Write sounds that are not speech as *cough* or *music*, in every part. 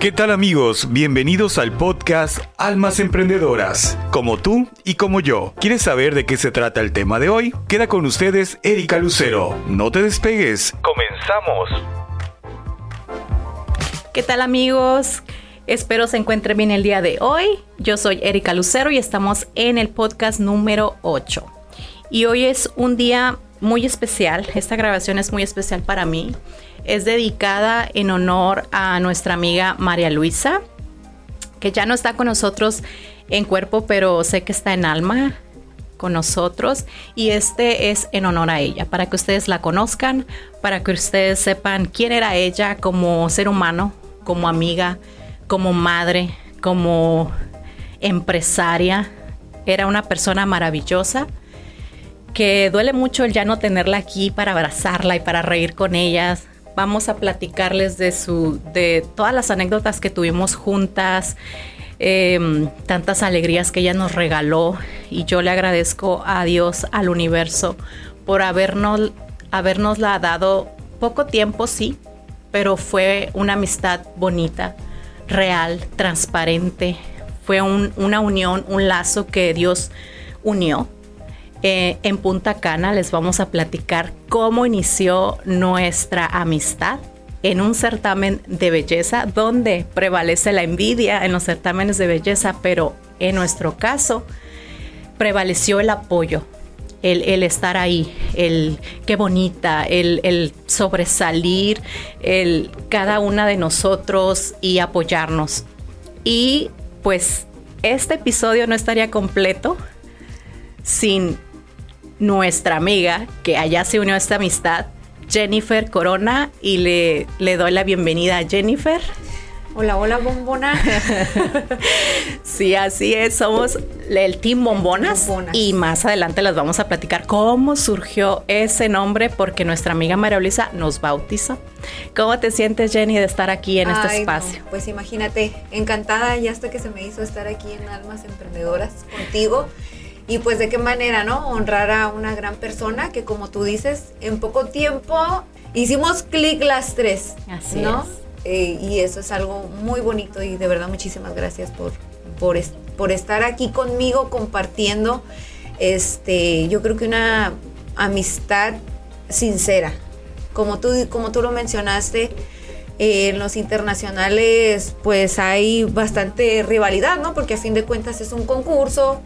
¿Qué tal amigos? Bienvenidos al podcast Almas Emprendedoras, como tú y como yo. ¿Quieres saber de qué se trata el tema de hoy? Queda con ustedes Erika Lucero. No te despegues. Comenzamos. ¿Qué tal amigos? Espero se encuentren bien el día de hoy. Yo soy Erika Lucero y estamos en el podcast número 8. Y hoy es un día muy especial. Esta grabación es muy especial para mí es dedicada en honor a nuestra amiga María Luisa, que ya no está con nosotros en cuerpo, pero sé que está en alma con nosotros y este es en honor a ella, para que ustedes la conozcan, para que ustedes sepan quién era ella como ser humano, como amiga, como madre, como empresaria. Era una persona maravillosa que duele mucho el ya no tenerla aquí para abrazarla y para reír con ellas, vamos a platicarles de, su, de todas las anécdotas que tuvimos juntas, em, tantas alegrías que ella nos regaló. Y yo le agradezco a Dios, al universo, por habernos, habernosla dado. Poco tiempo, sí, pero fue una amistad bonita, real, transparente, fue una unión, un lazo que Dios unió eh, en Punta Cana les vamos a platicar cómo inició nuestra amistad en un certamen de belleza donde prevalece la envidia en los certámenes de belleza, pero en nuestro caso prevaleció el apoyo, el, estar ahí, el qué bonita, el, el, sobresalir, el cada una de nosotros y apoyarnos. Y pues este episodio no estaría completo sin nuestra amiga, que allá se unió a esta amistad, Jennifer Corona, y le, le doy la bienvenida a Jennifer. Hola, hola, bombona. *laughs* sí, así es, somos el Team Bombonas, Y más adelante les vamos a platicar cómo surgió ese nombre porque nuestra amiga María Luisa nos bautizó. ¿Cómo te sientes, Jenny, de estar aquí en este espacio? pues imagínate, encantada ya hasta que se me hizo estar aquí en Almas Emprendedoras contigo. Y pues de qué manera, ¿no? Honrar a una gran persona que como tú dices, en poco tiempo hicimos clic las tres, Así ¿no? Eh, y eso es algo muy bonito y de verdad muchísimas gracias por, por, por estar aquí conmigo compartiendo, este, yo creo que una amistad sincera. Como tú, como tú lo mencionaste, en los internacionales pues hay bastante rivalidad, ¿no? Porque a fin de cuentas es un concurso,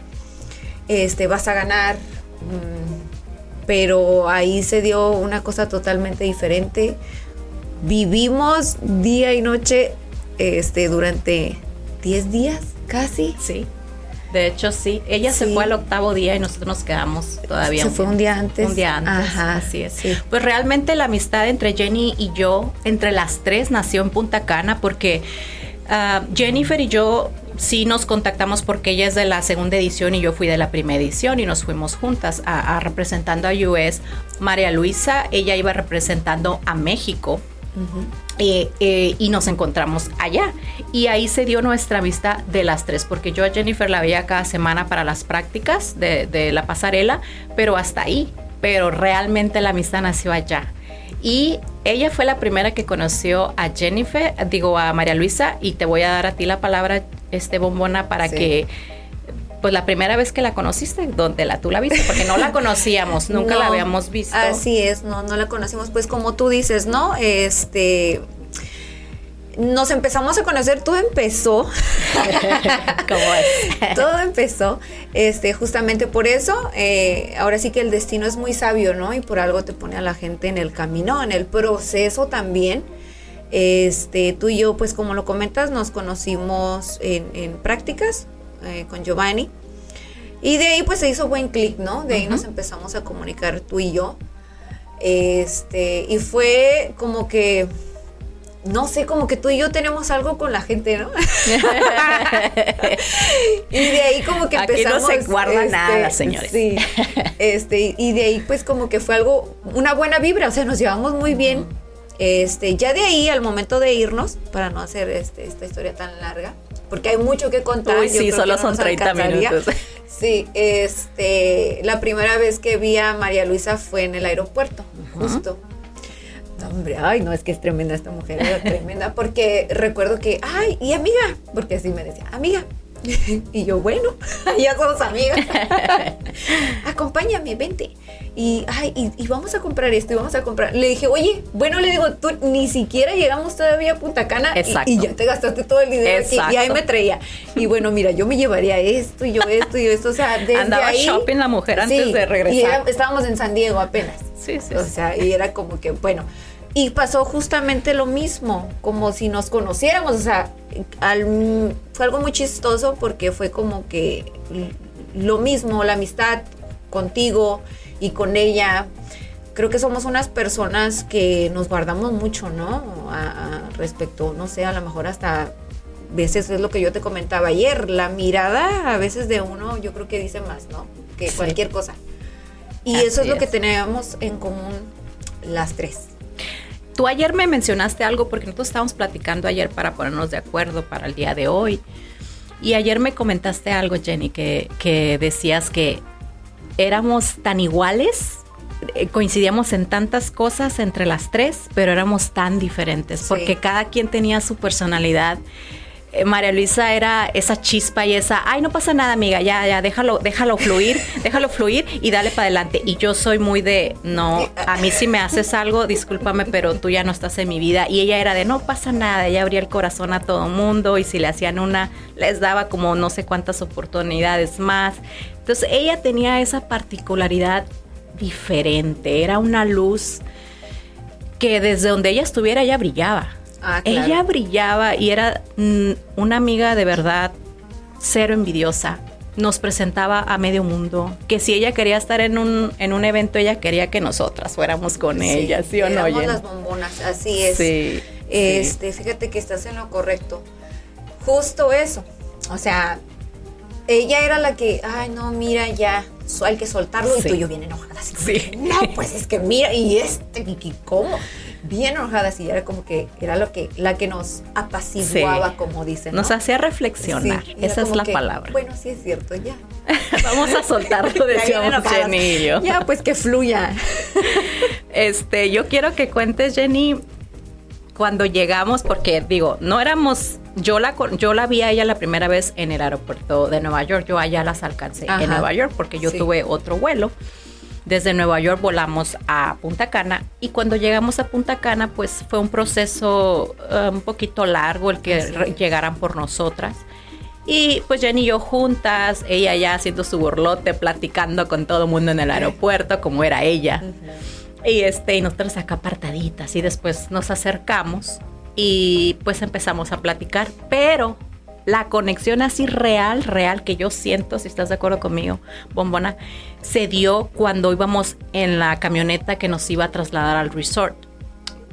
este, vas a ganar. Mm, pero ahí se dio una cosa totalmente diferente. Vivimos día y noche este, durante 10 días, casi. Sí. De hecho, sí. Ella se fue al octavo día y nosotros nos quedamos todavía. Se fue un día antes. Un día antes. Ajá. Así es. Pues realmente la amistad entre Jenny y yo, entre las tres, nació en Punta Cana porque ah, Jennifer y yo sí nos contactamos porque ella es de la segunda edición y yo fui de la primera edición y nos fuimos juntas a, representando a US. María Luisa, ella iba representando a México. Eh, eh, y nos encontramos allá. Y ahí se dio nuestra vista de las tres, porque yo a Jennifer la veía cada semana para las prácticas de, de la pasarela, pero hasta ahí. Pero realmente la amistad nació allá. Y ella fue la primera que conoció a Jennifer, digo a María Luisa, y te voy a dar a ti la palabra, este bombona, para que pues la primera vez que la conociste, donde la tú la viste, porque no la *laughs* conocíamos, nunca la habíamos visto. Así es, no, no la conocimos, pues como tú dices, ¿no? Este, nos empezamos a conocer, todo empezó. *laughs* ¿Cómo es? *laughs* todo empezó, este, justamente por eso. Eh, ahora sí que el destino es muy sabio, ¿no? Y por algo te pone a la gente en el camino, en el proceso también. Este, tú y yo, pues como lo comentas, nos conocimos en, prácticas eh, con Giovanni. Y de ahí pues se hizo buen clic, ¿no? De ahí nos empezamos a comunicar tú y yo. Este, y fue como que no sé, como que tú y yo tenemos algo con la gente, ¿no? *laughs* y de ahí como que empezamos. Aquí no se guarda este, nada, señores. Sí. *laughs* Este, y de ahí pues como que fue algo, una buena vibra, o sea, nos llevamos muy bien. Este, ya de ahí al momento de irnos, para no hacer este, esta historia tan larga, porque hay mucho que contar. Uy, sí, solo son 30 minutos. Sí, este, la primera vez que vi a María Luisa fue en el aeropuerto, justo hombre, ay, no, es que es tremenda esta mujer, era tremenda, porque recuerdo que, ay, y amiga, porque así me decía, amiga, *laughs* y yo, bueno, *laughs* ya somos amigas. *laughs* Acompáñame, vente. Y, ay, y, vamos a comprar esto y vamos a comprar. Le dije, oye, bueno, le digo, tú ni siquiera llegamos todavía a Punta Cana y, ya te gastaste todo el dinero y ahí me traía. Y bueno, mira, yo me llevaría esto y yo esto y esto. O sea, desde Andaba shopping la mujer antes de regresar. Y estábamos en San Diego apenas. Sí, sí. O sea, y era como que, bueno. Y pasó justamente lo mismo, como si nos conociéramos, o sea, fue algo muy chistoso porque fue como que lo mismo, la amistad contigo y con ella. Creo que somos unas personas que nos guardamos mucho, ¿no? respecto, no sé, a lo mejor hasta veces es lo que yo te comentaba ayer, la mirada a veces de uno yo creo que dice más, ¿no? Que cualquier cosa. Y eso es lo que tenemos en común las tres. Tú ayer me mencionaste algo porque nosotros estábamos platicando ayer para ponernos de acuerdo para el día de hoy. Y ayer me comentaste algo, Jenny, que, que decías que éramos tan iguales, eh, coincidíamos en tantas cosas entre las tres, pero éramos tan diferentes, porque cada quien tenía su personalidad eh, María Luisa era esa chispa y esa, ay, no pasa nada, amiga, ya, ya, déjalo, déjalo fluir, *laughs* déjalo fluir y dale para adelante. Y yo soy muy de, no, a mí si me haces algo, discúlpame, pero tú ya no estás en mi vida. Y ella era de, no pasa nada, ella abría el corazón a todo mundo y si le hacían una, les daba como no sé cuántas oportunidades más. Entonces ella tenía esa particularidad diferente, era una luz que desde donde ella estuviera, ella brillaba. Ah, ella brillaba y era mm, una amiga de verdad cero envidiosa. Nos presentaba a medio mundo, que si ella quería estar en un, en un evento, ella quería que nosotras fuéramos con ella, ¿sí o no? las bombonas, así es. Sí, este, fíjate que estás en lo correcto. Justo eso. O sea, ella era la que, ay, no, mira, ya, hay que soltarlo y tú y yo bien enojada. sí. No, pues es que mira, y este, y ¿cómo? Bien enojadas y era como que era lo que la que nos apaciguaba, como dicen. Nos hacía reflexionar, esa es la palabra. Bueno, sí es cierto, ya. *laughs* Vamos a soltarlo, *laughs* decíamos Jenny y yo. Ya, pues que fluya. *laughs* este, yo quiero que cuentes, Jenny, cuando llegamos, porque digo, no éramos, yo la, yo la vi a ella la primera vez en el aeropuerto de Nueva York, yo allá las alcancé en Nueva York porque yo tuve otro vuelo. Desde Nueva York volamos a Punta Cana y cuando llegamos a Punta Cana pues fue un proceso eh, un poquito largo el que llegaran por nosotras. Y pues Jenny y yo juntas, ella ya haciendo su burlote, platicando con todo el mundo en el aeropuerto, como era ella. Y este, y nosotros acá apartaditas, y después nos acercamos y pues empezamos a platicar. Pero la conexión así real, real que yo siento, si estás de acuerdo conmigo, Bombona, se dio cuando íbamos en la camioneta que nos iba a trasladar al resort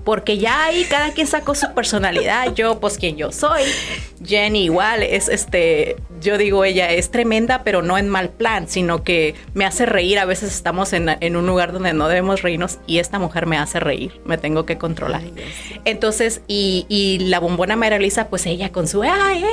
porque ya ahí cada quien sacó su personalidad. Yo, pues quien yo soy. Jenny igual es este, yo digo ella es tremenda, pero no en mal plan, sino que me hace reír. A veces estamos en, un lugar donde no debemos reírnos y esta mujer me hace reír. Me tengo que controlar. Entonces, y, la bombona María Lisa, pues ella con su, ay,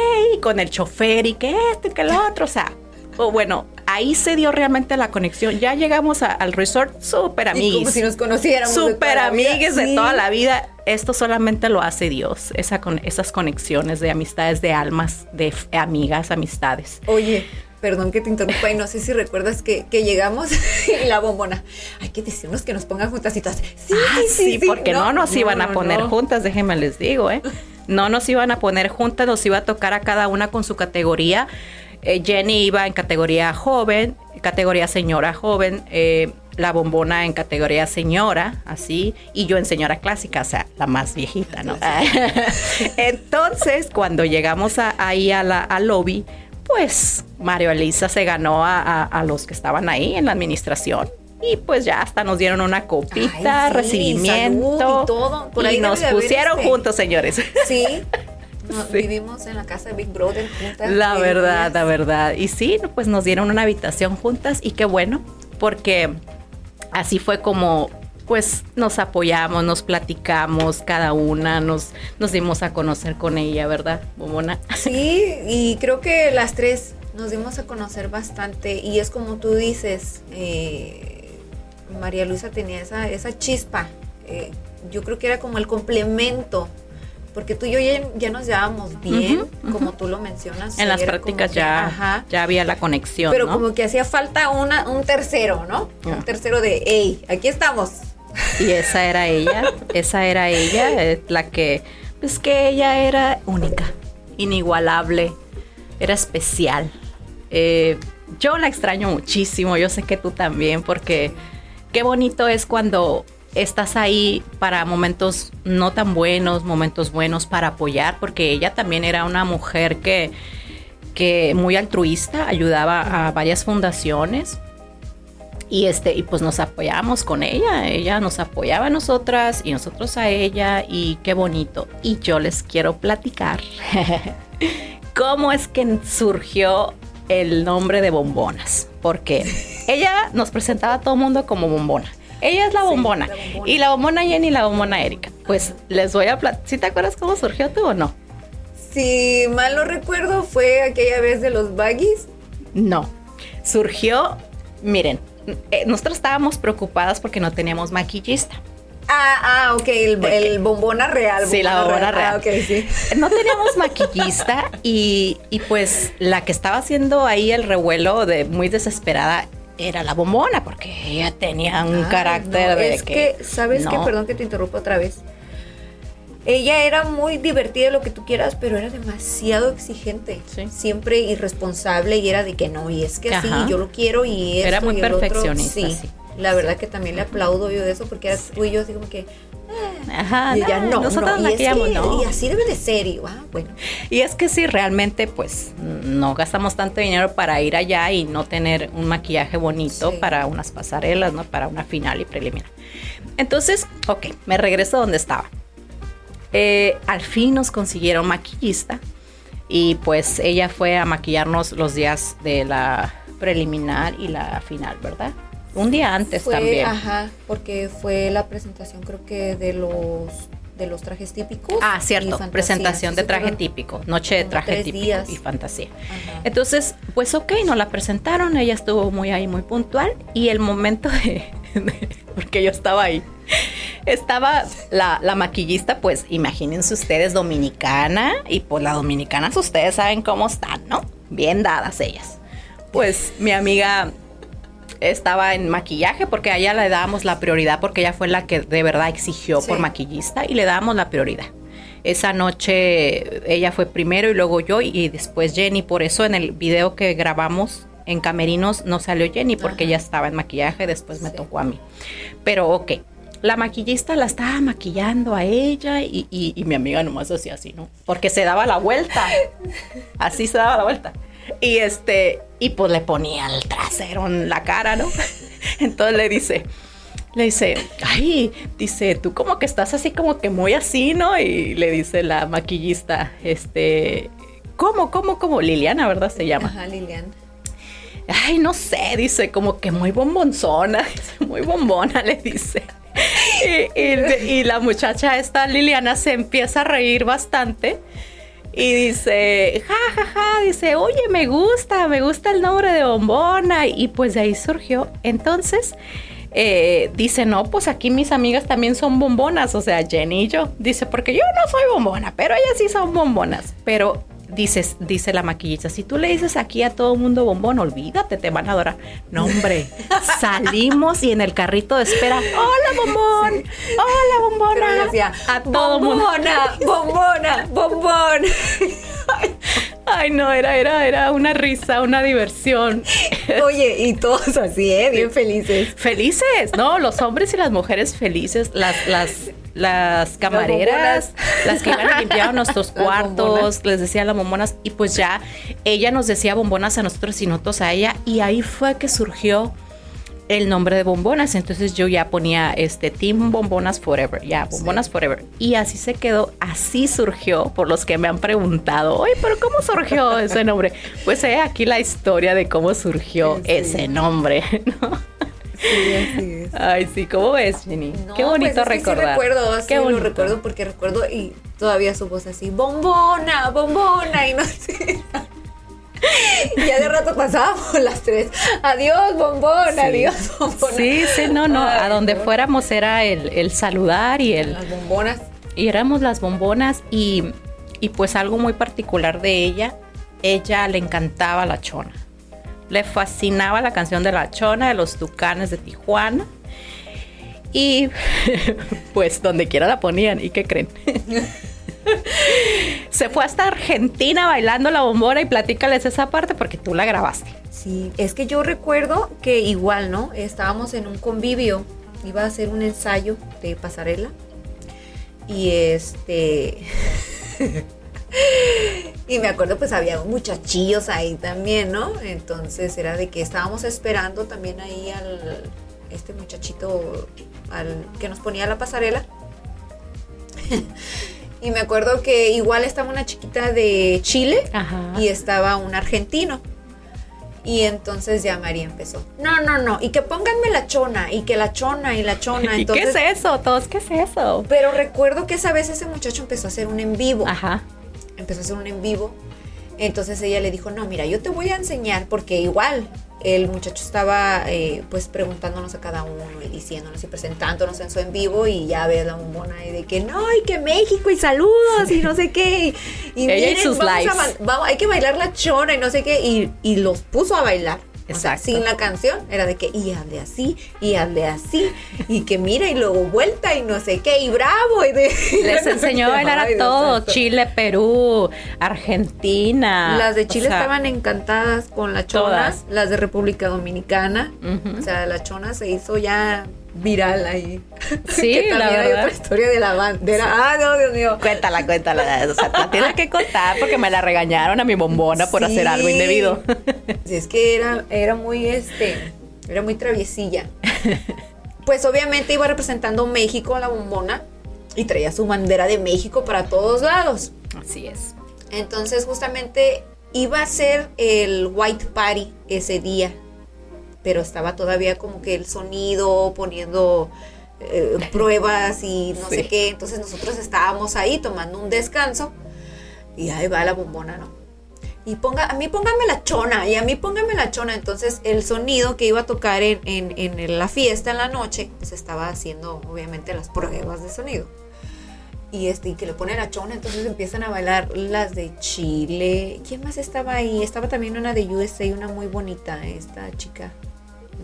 con el chofer y que esto y que lo otro, o sea, o bueno, ahí se dio realmente la conexión. Ya llegamos al resort súper amigos. Como si nos conociéramos. Súper amigues de toda la vida. Esto solamente lo hace Dios, esa con, esas conexiones de amistades, de almas, de amigas, amistades. Oye, perdón que te interrumpa y no sé si recuerdas que, llegamos *laughs* y la bombona, hay que decirnos que nos pongan juntas y todas, sí, ah, sí, sí, porque no, nos iban a poner juntas, déjenme les digo, ¿eh? *laughs* No nos iban a poner juntas, nos iba a tocar a cada una con su categoría eh, Jenny iba en categoría joven, categoría señora joven, eh, la bombona en categoría señora, así, y yo en señora clásica, o sea, la más viejita, ¿no? *laughs* Entonces, cuando llegamos ahí a la, al lobby, pues Mario Elisa se ganó a, los que estaban ahí en la administración. Y pues ya hasta nos dieron una copita, recibimiento. y todo. Por ahí y nos pusieron este juntos, señores. Sí, *laughs* Vivimos en la casa de Big Brother juntas. La verdad, la verdad. Y sí, pues nos dieron una habitación juntas y qué bueno, porque así fue como pues nos apoyamos, nos platicamos cada una, nos, nos dimos a conocer con ella, ¿verdad, Momona? Sí, y creo que las tres nos dimos a conocer bastante y es como tú dices, eh, María Luisa tenía esa, esa chispa. Eh, yo creo que era como el complemento porque tú y yo ya, nos llevábamos bien, como tú lo mencionas. En las prácticas ya, ya había la conexión. Pero como que hacía falta una, un tercero, ¿no? Un tercero de, hey, aquí estamos. Y esa era ella, esa era ella, la que, pues que ella era única, inigualable, era especial. Eh, yo la extraño muchísimo, yo sé que tú también, porque qué bonito es cuando estás ahí para momentos no tan buenos, momentos buenos para apoyar, porque ella también era una mujer que, que muy altruista, ayudaba a varias fundaciones. Y este, y pues nos apoyamos con ella, ella nos apoyaba a nosotras y nosotros a ella, y qué bonito. Y yo les quiero platicar *laughs* cómo es que surgió el nombre de bombonas, porque ella nos presentaba a todo mundo como bombona. Ella es la bombona. Y la bombona Jenny y la bombona Erika. Pues les voy a platicar. ¿Sí te acuerdas cómo surgió tú o no? Si mal no recuerdo, fue aquella vez de los baggies. No. Surgió, miren, eh, nosotros estábamos preocupadas porque no teníamos maquillista. Ah, ah, ok, el, bombona real. Sí, la bombona real. Ah, sí. *laughs* No teníamos *laughs* maquillista y, y, pues la que estaba haciendo ahí el revuelo de muy desesperada era la bombona, porque ella tenía un carácter de es que, ¿sabes qué? Perdón que te interrumpa otra vez. Ella era muy divertida, lo que tú quieras, pero era demasiado exigente. Siempre irresponsable y era de que no, y es que sí, yo lo quiero y Era muy perfeccionista. sí. La verdad que también le aplaudo yo de eso porque era tú y yo así como que, Ajá, y ya no, nosotros no, y, no. y así debe de ser, y ah, bueno. Y es que sí, realmente, pues, no gastamos tanto dinero para ir allá y no tener un maquillaje bonito para unas pasarelas, ¿no? Para una final y preliminar. Entonces, ok, me regreso donde estaba. Eh, al fin nos consiguieron maquillista y pues ella fue a maquillarnos los días de la preliminar y la final, ¿verdad? Un día antes también. Ajá, porque fue la presentación creo que de los de los trajes típicos. Ah, cierto, presentación de traje típico, noche de traje típico y fantasía. Entonces, pues ok, nos la presentaron, ella estuvo muy ahí, muy puntual y el momento *laughs* de, porque yo estaba ahí, estaba la, la, maquillista, pues imagínense ustedes, dominicana y pues las dominicanas ustedes saben cómo están, ¿no? Bien dadas ellas. Pues mi amiga estaba en maquillaje porque a ella le dábamos la prioridad porque ella fue la que de verdad exigió por maquillista y le dábamos la prioridad. Esa noche ella fue primero y luego yo y después Jenny. Por eso en el video que grabamos en Camerinos no salió Jenny porque ella estaba en maquillaje, después me tocó a mí. Pero ok, la maquillista la estaba maquillando a ella y, y mi amiga nomás hacía así, ¿no? Porque se daba la vuelta. *laughs* Así se daba la vuelta. Y este, y pues le ponía el trasero en la cara, ¿no? *laughs* Entonces le dice, le dice, ay, dice, tú como que estás así como que muy así, ¿no? Y le dice la maquillista, este, ¿cómo, cómo, cómo? Liliana, ¿verdad? Se llama. Ajá, Liliana. Ay, no sé, dice, como que muy bombonzona, *laughs* muy bombona, le dice. Y, y la muchacha esta, Liliana, se empieza a reír bastante y dice, ja, ja, ja, dice, oye, me gusta, me gusta el nombre de bombona. Y pues de ahí surgió. Entonces, eh, dice, no, pues aquí mis amigas también son bombonas, o sea, Jenny y yo. Dice, porque yo no soy bombona, pero ellas sí son bombonas. Pero dices, dice la maquillista, si tú le dices aquí a todo mundo bombón, olvídate, te van a adorar. No, hombre, *laughs* salimos y en el carrito de espera, hola bombón, hola bombona. decía, a todo bombona, bombona, bombón. *laughs* Ay, no, era, era, era una risa, una diversión. *laughs* Oye, y todos así, ¿eh? Bien felices. Felices, ¿no? Los hombres y las mujeres felices, las, las las camareras, las que iban a limpiar *laughs* nuestros cuartos, les decía las bombonas, y pues ya ella nos decía bombonas a nosotros y nosotros a ella, y ahí fue que surgió el nombre de bombonas. Entonces yo ya ponía este Team Bombonas Forever, ya, Bombonas Forever. Y así se quedó, así surgió, por los que me han preguntado, oye, pero ¿cómo surgió ese nombre? Pues he aquí la historia de cómo surgió ese nombre, *laughs* ¿no? Sí, así es. Ay, sí, ¿cómo ves, Jenny? Qué bonito pues recordar. Sí recuerdo, así Qué bonito. lo recuerdo porque recuerdo y todavía su voz así, bombona, bombona, y no sé. *laughs* ya de rato pasábamos las tres. Adiós, bombón, adiós, bombón. Sí, sí, no, no. a donde fuéramos era el, el, saludar y el. Las bombonas. Y éramos las bombonas y, y pues algo muy particular de ella, ella le encantaba la chona. Le fascinaba la canción de la chona de los Tucanes de Tijuana. Y *laughs* pues donde quiera la ponían. ¿Y qué creen? *laughs* Se fue hasta Argentina bailando la bombona y platícales esa parte porque tú la grabaste. Sí, es que yo recuerdo que igual, ¿no? Estábamos en un convivio, iba a hacer un ensayo de pasarela y este... *laughs* y me acuerdo pues había muchachillos ahí también, ¿no? Entonces era de que estábamos esperando también ahí al este muchachito al que nos ponía la pasarela. *laughs* Y me acuerdo que igual estaba una chiquita de Chile y estaba un argentino. Y entonces ya María empezó. No, no, no. Y que pónganme la chona. Y que la chona y la chona. *laughs* ¿Y qué es eso? Todos, ¿qué es eso? Pero recuerdo que esa vez ese muchacho empezó a hacer un en vivo. Ajá. Empezó a hacer un en vivo. Entonces ella le dijo, no, mira, yo te voy a enseñar porque igual el muchacho estaba eh, pues preguntándonos a cada uno y diciéndonos y presentándonos en su en vivo y ya ve la bombona y de que no, y que México y saludos y no sé qué. Y, miren, sus vamos, vamos hay que bailar la chona y no sé qué. Y, y los puso a bailar. Exacto. sin la canción era de que y ande así, y ande así, y que mira y luego vuelta y no sé qué, y bravo. Y *laughs* Les enseñó a bailar a todos, Chile, Perú, Argentina. Las de Chile estaban encantadas con la chona, las de República Dominicana. O sea, la chona se hizo ya viral ahí. Sí, *laughs* que la verdad. hay otra historia de la bandera. Ah, no, Dios mío. Cuéntala, cuéntala. O sea, la tienes que contar porque me la regañaron a mi bombona por hacer algo indebido. Sí, es que era, era muy, este, era muy traviesilla. Pues obviamente iba representando México a la bombona y traía su bandera de México para todos lados. Así es. Entonces justamente iba a ser el White Party ese día pero estaba todavía como que el sonido poniendo eh, *laughs* pruebas y no sé qué. Entonces nosotros estábamos ahí tomando un descanso y ahí va la bombona, ¿no? Y ponga, a mí póngame la chona, y a mí póngame la chona. Entonces el sonido que iba a tocar en, en la fiesta en la noche, pues estaba haciendo obviamente las pruebas de sonido y este y que le ponen a chona, entonces empiezan a bailar las de Chile. ¿Quién más estaba ahí? Estaba también una de USA, una muy bonita, esta chica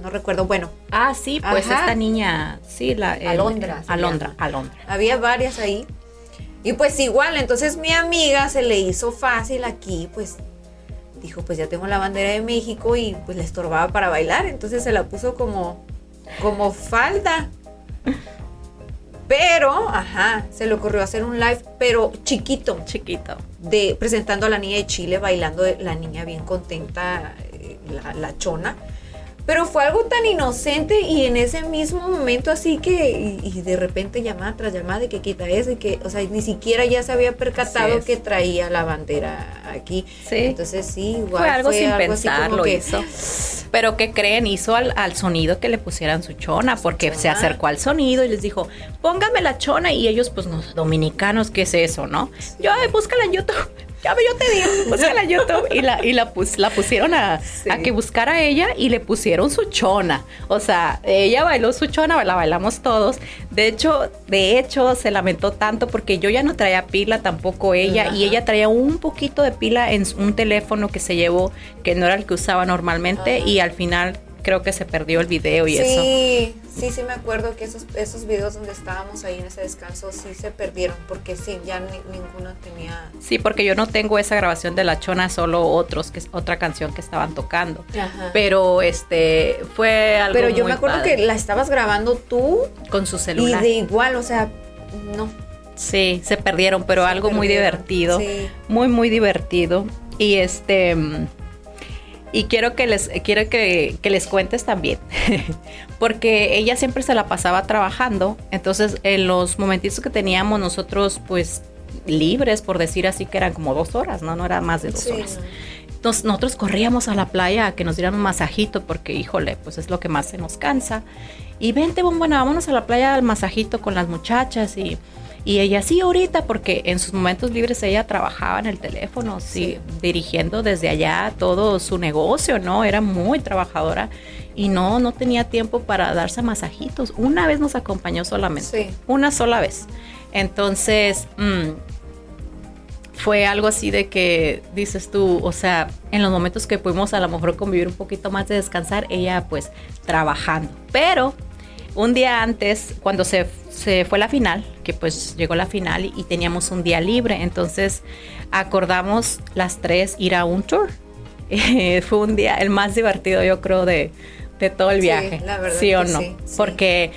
no recuerdo, bueno. Ah, sí, pues esta niña, sí, la... Alondra. Alondra, Alondra. Había varias ahí. Y pues igual, entonces mi amiga se le hizo fácil aquí, pues dijo, pues ya tengo la bandera de México y pues le estorbaba para bailar, entonces se la puso como, como falda. Pero, ajá, se le ocurrió hacer un live, pero chiquito. Chiquito. De, presentando a la niña de Chile, bailando la niña bien contenta, eh, la, la chona. Pero fue algo tan inocente y en ese mismo momento así que, y, de repente llamada tras llamada de que quita eso y que, o sea, ni siquiera ya se había percatado que traía la bandera aquí. Sí. Entonces sí, igual. Fue algo sin pensarlo hizo. Pero ¿qué creen? Hizo al, sonido que le pusieran su chona, porque se acercó al sonido y les dijo, póngame la chona. Y ellos, pues, los dominicanos, ¿qué es eso, no? Yo, búscala en YouTube ya yo te digo, búscala en YouTube. Y la, y la, la pusieron a, a, que buscara a ella y le pusieron su chona. O sea, ella bailó su chona, la bailamos todos. De hecho, de hecho, se lamentó tanto porque yo ya no traía pila, tampoco ella. Y ella traía un poquito de pila en un teléfono que se llevó, que no era el que usaba normalmente. Y al final creo que se perdió el video y eso. Sí, sí, sí me acuerdo que esos, esos videos donde estábamos ahí en ese descanso sí se perdieron porque sí, ya ninguno tenía... Sí, porque yo no tengo esa grabación de La Chona, solo otros, que es otra canción que estaban tocando. Pero este, fue algo Pero yo me acuerdo que la estabas grabando tú. Con su celular. Y de igual, o sea, no. Sí, se perdieron, pero algo muy divertido. Muy, muy divertido. Y este y quiero que les, quiero que, les cuentes también, *laughs* porque ella siempre se la pasaba trabajando, entonces en los momentitos que teníamos nosotros pues libres, por decir así, que eran como dos horas, ¿no? No era más de dos horas. Entonces nosotros corríamos a la playa a que nos dieran un masajito, porque híjole, pues es lo que más se nos cansa. Y vente, bombona, vámonos a la playa al masajito con las muchachas y Y ella, sí, ahorita, porque en sus momentos libres ella trabajaba en el teléfono, sí, dirigiendo desde allá todo su negocio, ¿no? Era muy trabajadora y no, no tenía tiempo para darse masajitos. Una vez nos acompañó solamente, Sí. una sola vez. Entonces, mm, fue algo así de que dices tú, o sea, en los momentos que pudimos a lo mejor convivir un poquito más de descansar, ella pues trabajando. Pero un día antes, cuando se, se fue la final, que pues llegó la final y, y teníamos un día libre, entonces acordamos las tres ir a un tour. *laughs* Eh, fue un día el más divertido, yo creo, de, de todo el Sí, viaje. la verdad ¿Sí o no? sí, sí. Porque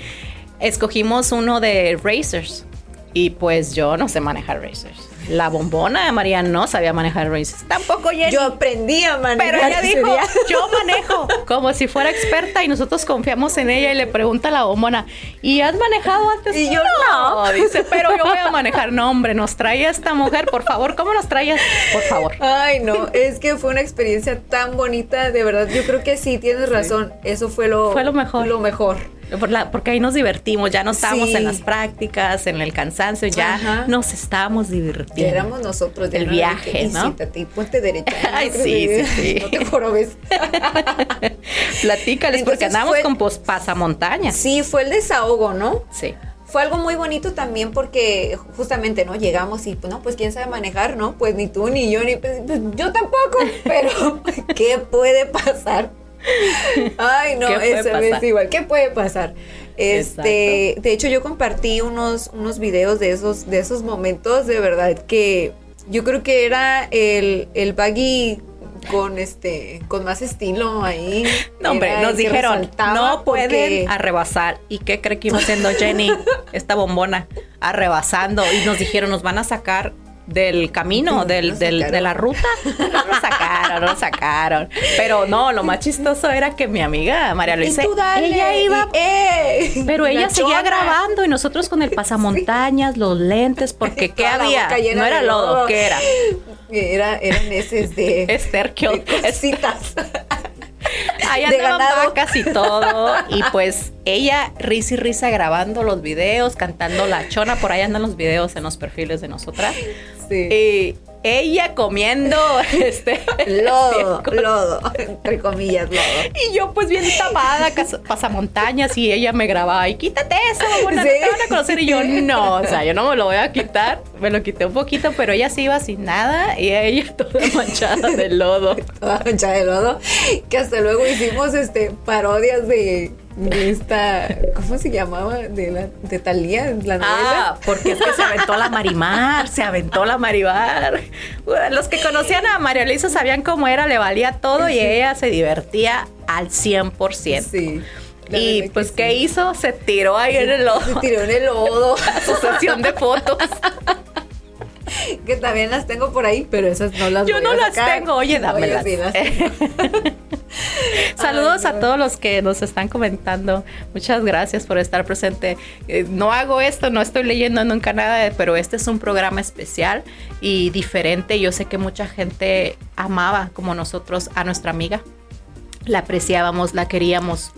escogimos uno de racers y pues yo no sé manejar racers. La bombona de María no sabía manejar racers. Tampoco Jenny. Yo aprendí a manejar pero ella dijo, día. yo *laughs* manejo, como si fuera experta y nosotros confiamos en ella y le pregunta a la bombona, ¿y has manejado antes? Y yo, no. Dice, pero yo voy a manejar. No, hombre, nos trae esta mujer, por favor, ¿cómo nos traías? Por favor. Ay, no, es que fue una experiencia tan bonita, de verdad. Yo creo que sí, tienes razón. Eso fue lo, Fue lo mejor. Lo mejor. Por la- porque ahí nos divertimos, ya no estábamos Sí. en las prácticas, en el cansancio, ya Ajá. nos estábamos divirtiendo. Éramos nosotros. El viaje, "Y ¿no? siéntate y ponte derecha. Ay, No, sí, *laughs* sí, sí. No te jorobes. *laughs* Platícales, porque andamos fue- con pos- pasamontañas. Sí, fue el desahogo, ¿no? Sí. Fue algo muy bonito también porque justamente, ¿no? Llegamos y, pues, no, pues, ¿quién sabe manejar, no? Pues ni tú, ni yo, ni... pues, pues, yo tampoco, *laughs* pero ¿qué puede pasar? Ay, no, ¿Qué puede esa pasar? vez igual. ¿Qué puede pasar? Este, de hecho, yo compartí unos, unos videos de esos, de esos momentos, de verdad, que yo creo que era el, el baggy con este, con más estilo ahí. *laughs* No, hombre, nos dijeron, no porque- pueden arrebasar. ¿Y qué cree que iba haciendo Jenny, *laughs* esta bombona? Arrebasando. Y nos dijeron, nos van a sacar del camino, No, del, del- de la ruta. *laughs* *laughs* No nos sacaron, no nos sacaron. Pero no, lo más chistoso era que mi amiga María Luisa, dale, ella iba *laughs* y, ¡eh! Pero La ella seguía chona. grabando y nosotros con el pasamontañas, los lentes, porque ¿qué había? No era lodo, lodo. ¿qué era? Era, eran esos de, Esterquio. de cositas. Ahí andaban ganado. vacas y todo. Y pues ella risa y risa grabando los videos, cantando la chona. Por ahí andan los videos en los perfiles de nosotras. Sí. Y ella comiendo *laughs* este Lodo, *laughs* lodo, entre comillas, lodo. Y yo pues bien tapada, pasamontañas, y ella me grababa, y quítate eso, Sí. no te van a conocer. Y yo, *laughs* no, o sea, yo no me lo voy a quitar. Me lo quité un poquito, pero ella se iba sin nada, y ella toda manchada de lodo. Toda manchada de lodo. Que hasta luego hicimos este parodias de esta. ¿Cómo se llamaba? De la de Talía, la novela. Ah, porque es que se aventó la Marimar, se aventó la Marimar. Los que conocían a María Luisa sabían cómo era, le valía todo y ella se divertía al 100%. Sí. la Y pues, ¿qué sí. hizo? Se tiró ahí en el Se lodo. tiró en el lodo. *laughs* Su sesión de fotos. *laughs* que también las tengo por ahí, pero esas no las Yo voy no a las sacar. tengo, oye, dámelas. sí las tengo. *laughs* *laughs* Saludos Ay, a todos los que nos están comentando. Muchas gracias por estar presente. Eh, no hago esto, no estoy leyendo nunca nada, pero este es un programa especial y diferente. Yo sé que mucha gente amaba como nosotros a nuestra amiga. La apreciábamos, la queríamos,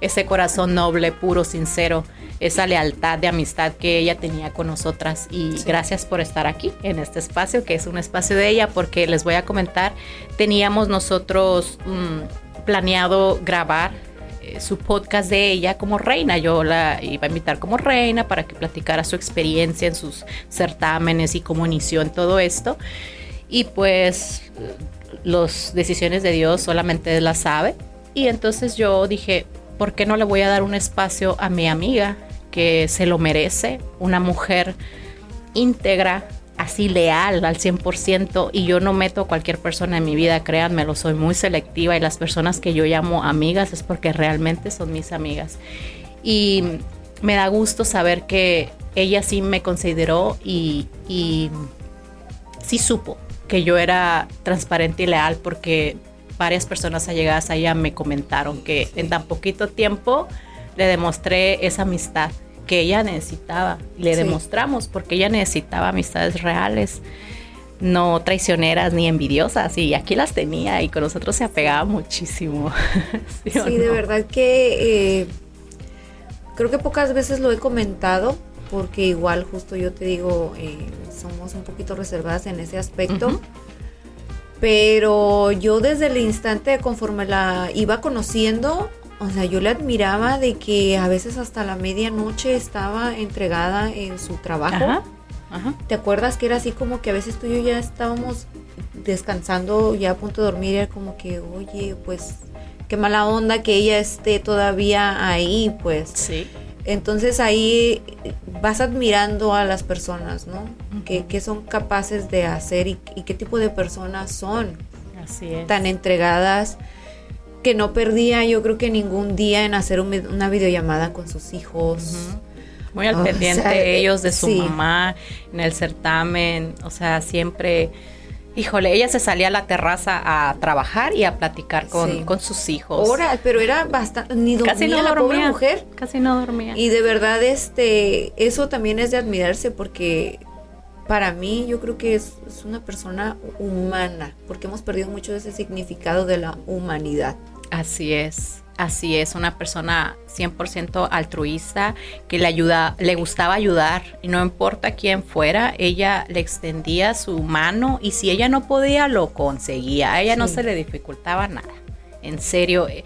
ese corazón noble, puro, sincero, esa lealtad de amistad que ella tenía con nosotras. Y gracias por estar aquí en este espacio, que es un espacio de ella, porque les voy a comentar, teníamos nosotros mm, planeado grabar eh, su podcast de ella como reina. Yo la iba a invitar como reina para que platicara su experiencia en sus certámenes y cómo inició en todo esto. Y pues las decisiones de Dios solamente las sabe. Y entonces yo dije, ¿por qué no le voy a dar un espacio a mi amiga que se lo merece? Una mujer íntegra, así leal al 100% y yo no meto a cualquier persona en mi vida, créanmelo, soy muy selectiva y las personas que yo llamo amigas es porque realmente son mis amigas. Y me da gusto saber que ella sí me consideró y, y sí supo que yo era transparente y leal porque varias personas allegadas a ella me comentaron que en tan poquito tiempo le demostré esa amistad que ella necesitaba. Le Sí. demostramos porque ella necesitaba amistades reales, no traicioneras ni envidiosas. Y aquí las tenía y con nosotros se apegaba muchísimo. *laughs* ¿Sí, de verdad que eh, creo que pocas veces lo he comentado, porque igual justo yo te digo, eh, somos un poquito reservadas en ese aspecto. Pero yo desde el instante conforme la iba conociendo, o sea, yo le admiraba de que a veces hasta la medianoche estaba entregada en su trabajo. ¿Te acuerdas que era así como que a veces tú y yo ya estábamos descansando, ya a punto de dormir, era como que, oye, pues qué mala onda que ella esté todavía ahí, pues. Sí. Entonces ahí vas admirando a las personas, ¿no? ¿Qué, son capaces de hacer y, qué tipo de personas son? Así es. Tan entregadas que no perdía yo creo que ningún día en hacer una videollamada con sus hijos. Muy al pendiente ellos de su mamá en el certamen, o sea, siempre Híjole, ella se salía a la terraza a trabajar y a platicar con, sus hijos. Ahora, pero era bastante, ni dormía Casi no la pobre mujer. Casi no dormía. Y de verdad, este, eso también es de admirarse porque para mí yo creo que es, es una persona humana, porque hemos perdido mucho de ese significado de la humanidad. Así es. Así es, una persona 100% altruista que le ayuda, le gustaba ayudar y no importa quién fuera, ella le extendía su mano y si ella no podía lo conseguía, a ella no se le dificultaba nada. En serio, eh,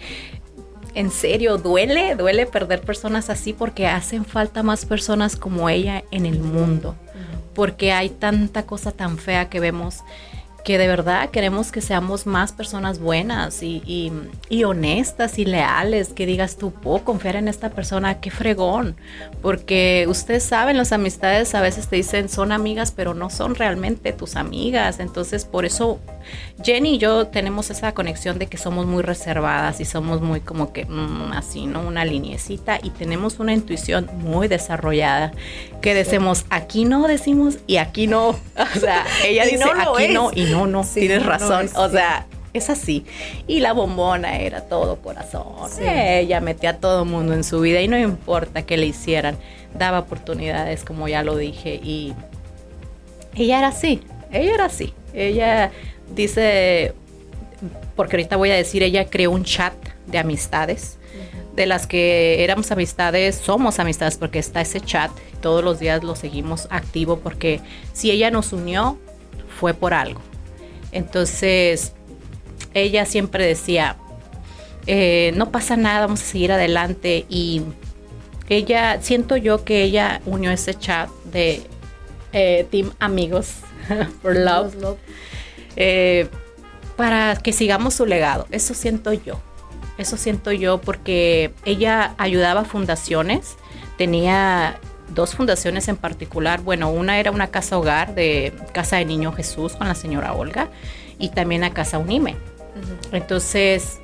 en serio, duele, duele perder personas así porque hacen falta más personas como ella en el mundo, porque hay tanta cosa tan fea que vemos que de verdad queremos que seamos más personas buenas y, honestas y leales, que digas tú, puedo confiar en esta persona, qué fregón, porque ustedes saben, las amistades a veces te dicen son amigas, pero no son realmente tus amigas, entonces por eso Jenny y yo tenemos esa conexión de que somos muy reservadas y somos muy como que mm, así, ¿no? Una liniecita y tenemos una intuición muy desarrollada que decimos aquí no decimos y aquí no, *laughs* o sea, ella *laughs* dice aquí no y no, no, tienes razón. o sea, es así. Y la bombona era todo corazón. Ella metía a todo mundo en su vida y no importa qué le hicieran, daba oportunidades, como ya lo dije. Y ella era así, ella era así. Ella dice, porque ahorita voy a decir, ella creó un chat de amistades. De las que éramos amistades, somos amistades porque está ese chat. Todos los días lo seguimos activo porque si ella nos unió, fue por algo entonces, ella siempre decía, eh, no pasa nada, vamos a seguir adelante. Y ella, siento yo que ella unió ese chat de eh, Team Amigos *laughs* for Love, eh, para que sigamos su legado. Eso siento yo. Eso siento yo porque ella ayudaba a fundaciones, tenía dos fundaciones en particular. Bueno, una era una casa hogar de Casa de Niño Jesús con la señora Olga y también a Casa Unime. Entonces,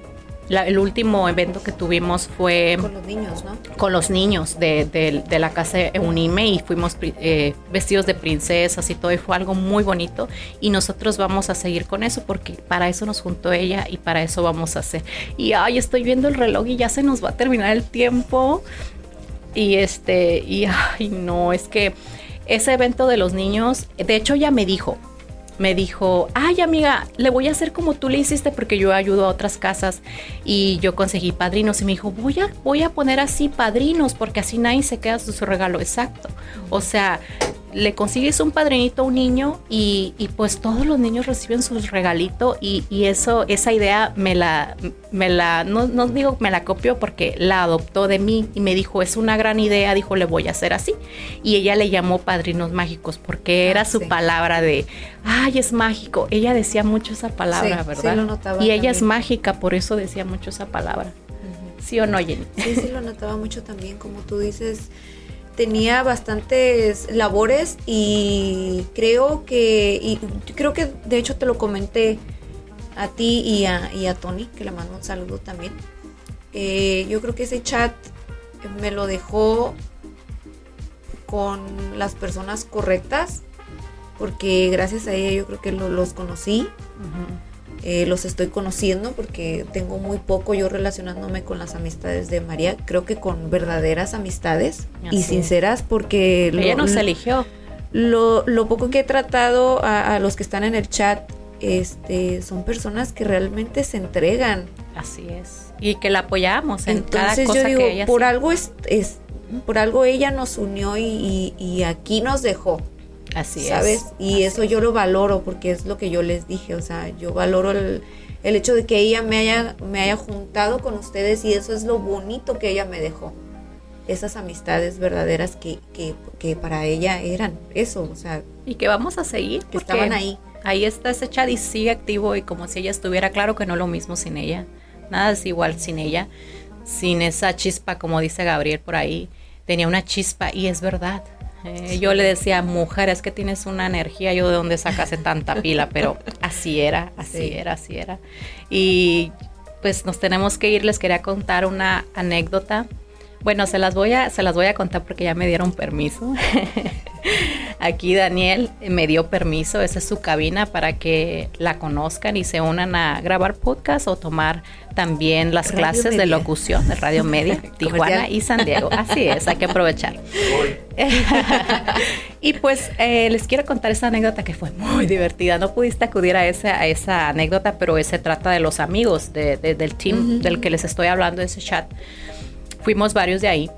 el último evento que tuvimos fue... Con los niños, ¿no? Con los niños de, la casa Unime y fuimos eh, vestidos de princesas y todo y fue algo muy bonito y nosotros vamos a seguir con eso porque para eso nos juntó ella y para eso vamos a hacer. Y ay, estoy viendo el reloj y ya se nos va a terminar el tiempo. Y este, y ay, no, es que ese evento de los niños, de hecho ya me dijo, me dijo, ay amiga, le voy a hacer como tú le hiciste porque yo ayudo a otras casas y yo conseguí padrinos y me dijo, voy a, voy a poner así padrinos porque así nadie se queda su regalo exacto. O sea, le consigues un padrinito a un niño y, pues todos los niños reciben su regalito y, eso, esa idea me la, me la, no, no, digo me la copió porque la adoptó de mí y me dijo, es una gran idea, dijo, le voy a hacer así. Y ella le llamó padrinos mágicos porque era ah, su palabra de, ay, es mágico. Ella decía mucho esa palabra, ¿verdad? y ella es mágica, por eso decía mucho esa palabra. ¿Sí o no, Jenny? Sí, sí, lo notaba mucho también, como tú dices tenía bastantes labores y creo que, y creo que de hecho te lo comenté a ti y a, y a Tony, que le mando un saludo también. Eh, yo creo que ese chat me lo dejó con las personas correctas, porque gracias a ella yo creo que los conocí. Eh, los estoy conociendo porque tengo muy poco yo relacionándome con las amistades de María, creo que con verdaderas amistades y sinceras porque... Ella nos eligió. Lo, lo, poco que he tratado a, los que están en el chat, este, son personas que realmente se entregan. Así es. Y que la apoyamos en Entonces cada cosa yo digo, por algo es, por algo ella nos unió y, y, aquí nos dejó. Así ¿sabes? es. Y eso yo lo valoro porque es lo que yo les dije, o sea, yo valoro el, el hecho de que ella me haya, me haya juntado con ustedes y eso es lo bonito que ella me dejó. Esas amistades verdaderas que, que, que para ella eran eso, o sea. Y que vamos a seguir. Que estaban ahí. Ahí está ese chat y sigue activo y como si ella estuviera claro que no lo mismo sin ella. Nada es igual sin ella. Sin esa chispa, como dice Gabriel por ahí. Tenía una chispa y es verdad. Eh, yo le decía, mujer, es que tienes una energía, yo de dónde sacase tanta pila, pero así era, así era, así era. Y pues nos tenemos que ir, les quería contar una anécdota. Bueno, se las voy a, se las voy a contar porque ya me dieron permiso. *laughs* Aquí Daniel me dio permiso, esa es su cabina para que la conozcan y se unan a grabar podcast o tomar también las clases de locución de Radio *laughs* Media, Tijuana y San Diego. Así es, hay que aprovechar. *laughs* y pues eh, les quiero contar esa anécdota que fue muy divertida. No pudiste acudir a esa, a esa anécdota, pero se trata de los amigos del team del que les estoy hablando, ese chat fuimos varios de ahí.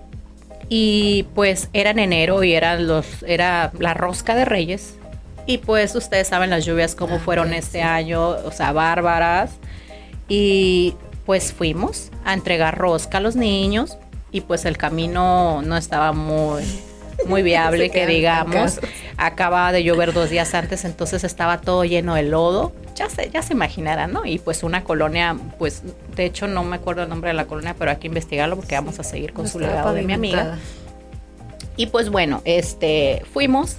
Y pues era en enero y era, los, era la rosca de Reyes. Y pues ustedes saben las lluvias cómo ah, fueron este año, o sea, bárbaras. Y pues fuimos a entregar rosca a los niños y pues el camino no estaba muy muy *laughs* viable que digamos. Acaba de llover dos días antes, entonces estaba todo lleno de lodo. Ya se, ya se imaginarán, ¿no? Y pues una colonia, pues de hecho no me acuerdo el nombre de la colonia, pero hay que investigarlo porque vamos a seguir con su legado de mi amiga. Y pues bueno, este, fuimos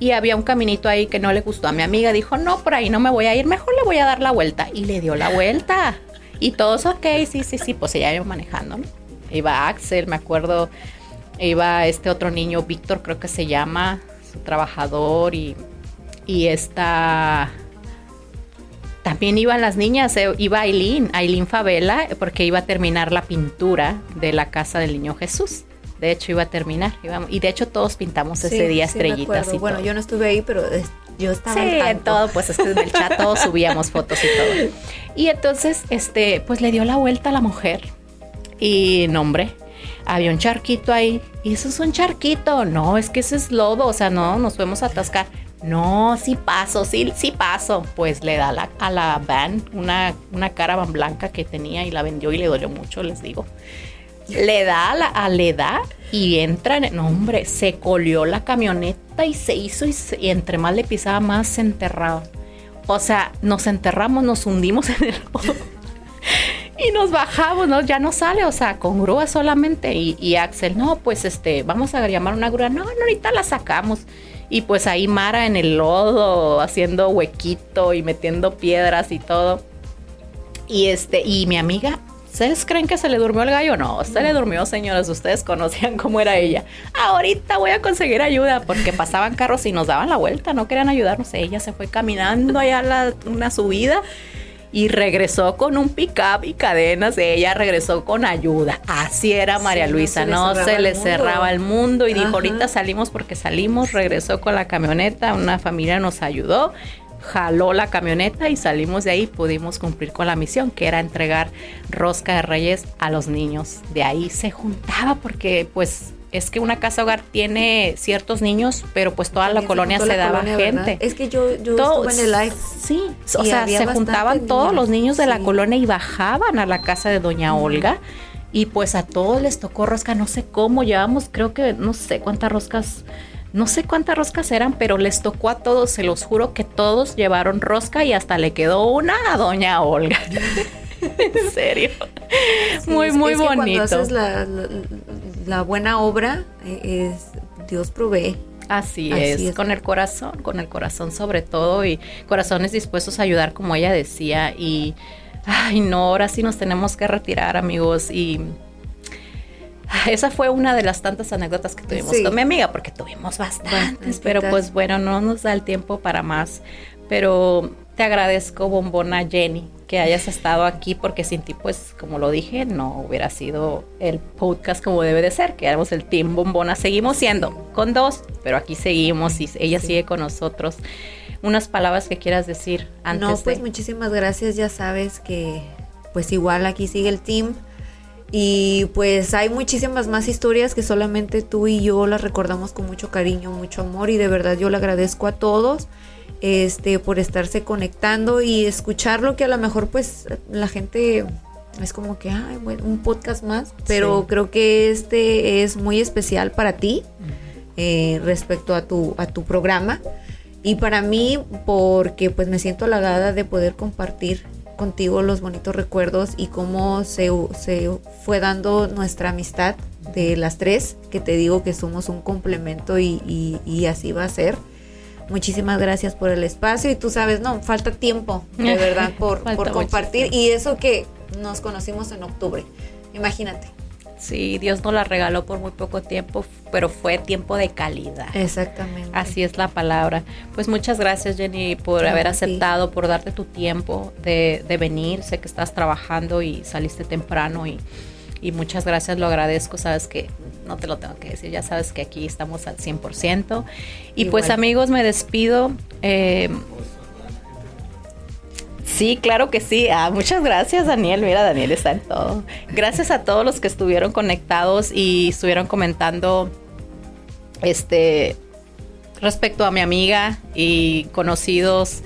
y había un caminito ahí que no le gustó a mi amiga. Dijo, no, por ahí no me voy a ir, mejor le voy a dar la vuelta. Y le dio la vuelta. Y todos, ok, sí, sí, sí, pues ella iba manejando, ¿no? Iba Axel, me acuerdo, iba este otro niño, Víctor creo que se llama, su trabajador y, y esta... También iban las niñas, eh, iba Aileen, Aileen Favela, porque iba a terminar la pintura de la casa del niño Jesús. De hecho, iba a terminar. y de hecho, todos pintamos ese día estrellitas. Y bueno, yo no estuve ahí, pero yo estaba. Sí, en todo, pues es que en el chat todos *laughs* subíamos fotos y todo. Y entonces, este, pues le dio la vuelta a la mujer. Y nombre, había un charquito ahí. Y eso es un charquito. No, es que ese es lodo. O sea, no, nos podemos atascar. No, sí paso, sí, sí paso. Pues le da a la van una, una caravan blanca que tenía y la vendió y le dolió mucho, les digo. Le da a la, a, y entra en, no hombre, se colió la camioneta y se hizo y, y entre más le pisaba más se enterraba. O sea, nos enterramos, nos hundimos en el *laughs* lodo. Y nos bajamos, ¿no? Ya no sale, o sea, con grúa solamente. Y, Axel, no, pues este, vamos a llamar una grúa. No, no, ahorita la sacamos. Y pues ahí Mara en el lodo, haciendo huequito y metiendo piedras y todo. Y este, y mi amiga, ¿ustedes creen que se le durmió el gallo? No, se le durmió, señoras. Ustedes conocían cómo era ella. Ahorita voy a conseguir ayuda porque pasaban carros y nos daban la vuelta, no querían ayudarnos. Ella se fue caminando allá la, una subida y regresó con un pick-up y cadenas. Ella regresó con ayuda. Así era María Luisa, no se, le, cerraba el mundo y dijo, ahorita salimos porque salimos, regresó con la camioneta, una familia nos ayudó, jaló la camioneta y salimos de ahí, pudimos cumplir con la misión, que era entregar rosca de reyes a los niños. De ahí se juntaba porque pues es que una casa hogar tiene ciertos niños, pero pues toda la colonia se daba gente. Es que yo, yo en el live. Sí, o sea, se juntaban todos los niños de la colonia y bajaban a la casa de doña Olga. Y pues a todos les tocó rosca, no sé cómo, llevamos creo que no sé cuántas roscas, no sé cuántas roscas eran, pero les tocó a todos, se los juro que todos llevaron rosca y hasta le quedó una a doña Olga. *laughs* en serio. muy, muy bonito. la, buena obra, eh, es Dios provee. Así, es, con el corazón, con el corazón sobre todo y corazones dispuestos a ayudar como ella decía y, ay no, ahora sí nos tenemos que retirar amigos y *laughs* esa fue una de las tantas anécdotas que tuvimos con mi amiga porque tuvimos bastantes, pero pues bueno, no nos da el tiempo para más, pero te agradezco bombona Jenny que hayas estado aquí porque sin ti, pues, como lo dije, no hubiera sido el podcast como debe de ser, que éramos el Team Bombona. Seguimos siendo con dos, pero aquí seguimos y ella sigue con nosotros. Unas palabras que quieras decir antes. No, pues muchísimas gracias. Ya sabes que, pues, igual aquí sigue el team. Y pues hay muchísimas más historias que solamente tú y yo las recordamos con mucho cariño, mucho amor y de verdad yo le agradezco a todos este por estarse conectando y escuchar lo que a lo mejor pues la gente es como que ay, bueno, un podcast más, pero creo que este es muy especial para ti eh, respecto a tu a tu programa. Y para mí porque pues me siento halagada de poder compartir contigo los bonitos recuerdos y cómo se, se fue dando nuestra amistad de las tres, que te digo que somos un complemento y, y, así va a ser. Muchísimas gracias por el espacio y tú sabes, no, falta tiempo, de *laughs* verdad, por, por compartir y eso que nos conocimos en octubre, imagínate. Sí, Dios nos la regaló por muy poco tiempo, pero fue tiempo de calidad. Exactamente. Así es la palabra. Pues muchas gracias Jenny por haber aceptado, por darte tu tiempo de, de, venir. Sé que estás trabajando y saliste temprano y, y, muchas gracias, lo agradezco. Sabes que no te lo tengo que decir, ya sabes que aquí estamos al 100%. Y pues amigos, me despido. Eh, Sí, claro que sí. Ah, muchas gracias, Daniel. Mira, Daniel está en todo. Gracias a todos los que estuvieron conectados y estuvieron comentando este respecto a mi amiga y conocidos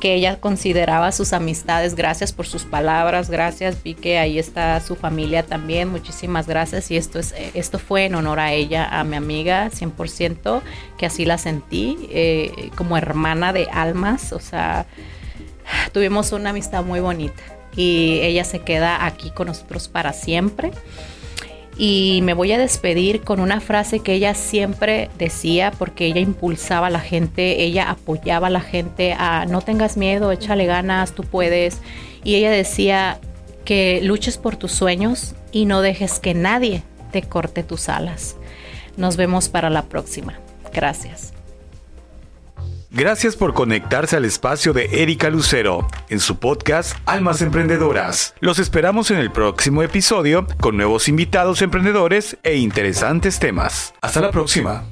que ella consideraba sus amistades. Gracias por sus palabras, gracias. Vi que ahí está su familia también. Muchísimas gracias. Y esto, es, esto fue en honor a ella, a mi amiga, 100%, que así la sentí, eh, como hermana de almas. O sea, tuvimos una amistad muy bonita y ella se queda aquí con nosotros para siempre. Y me voy a despedir con una frase que ella siempre decía porque ella impulsaba a la gente, ella apoyaba a la gente a no tengas miedo, échale ganas, tú puedes. Y ella decía que luches por tus sueños y no dejes que nadie te corte tus alas. Nos vemos para la próxima. Gracias. Gracias por conectarse al espacio de Erika Lucero en su podcast Almas Emprendedoras. Los esperamos en el próximo episodio con nuevos invitados emprendedores e interesantes temas. Hasta la próxima.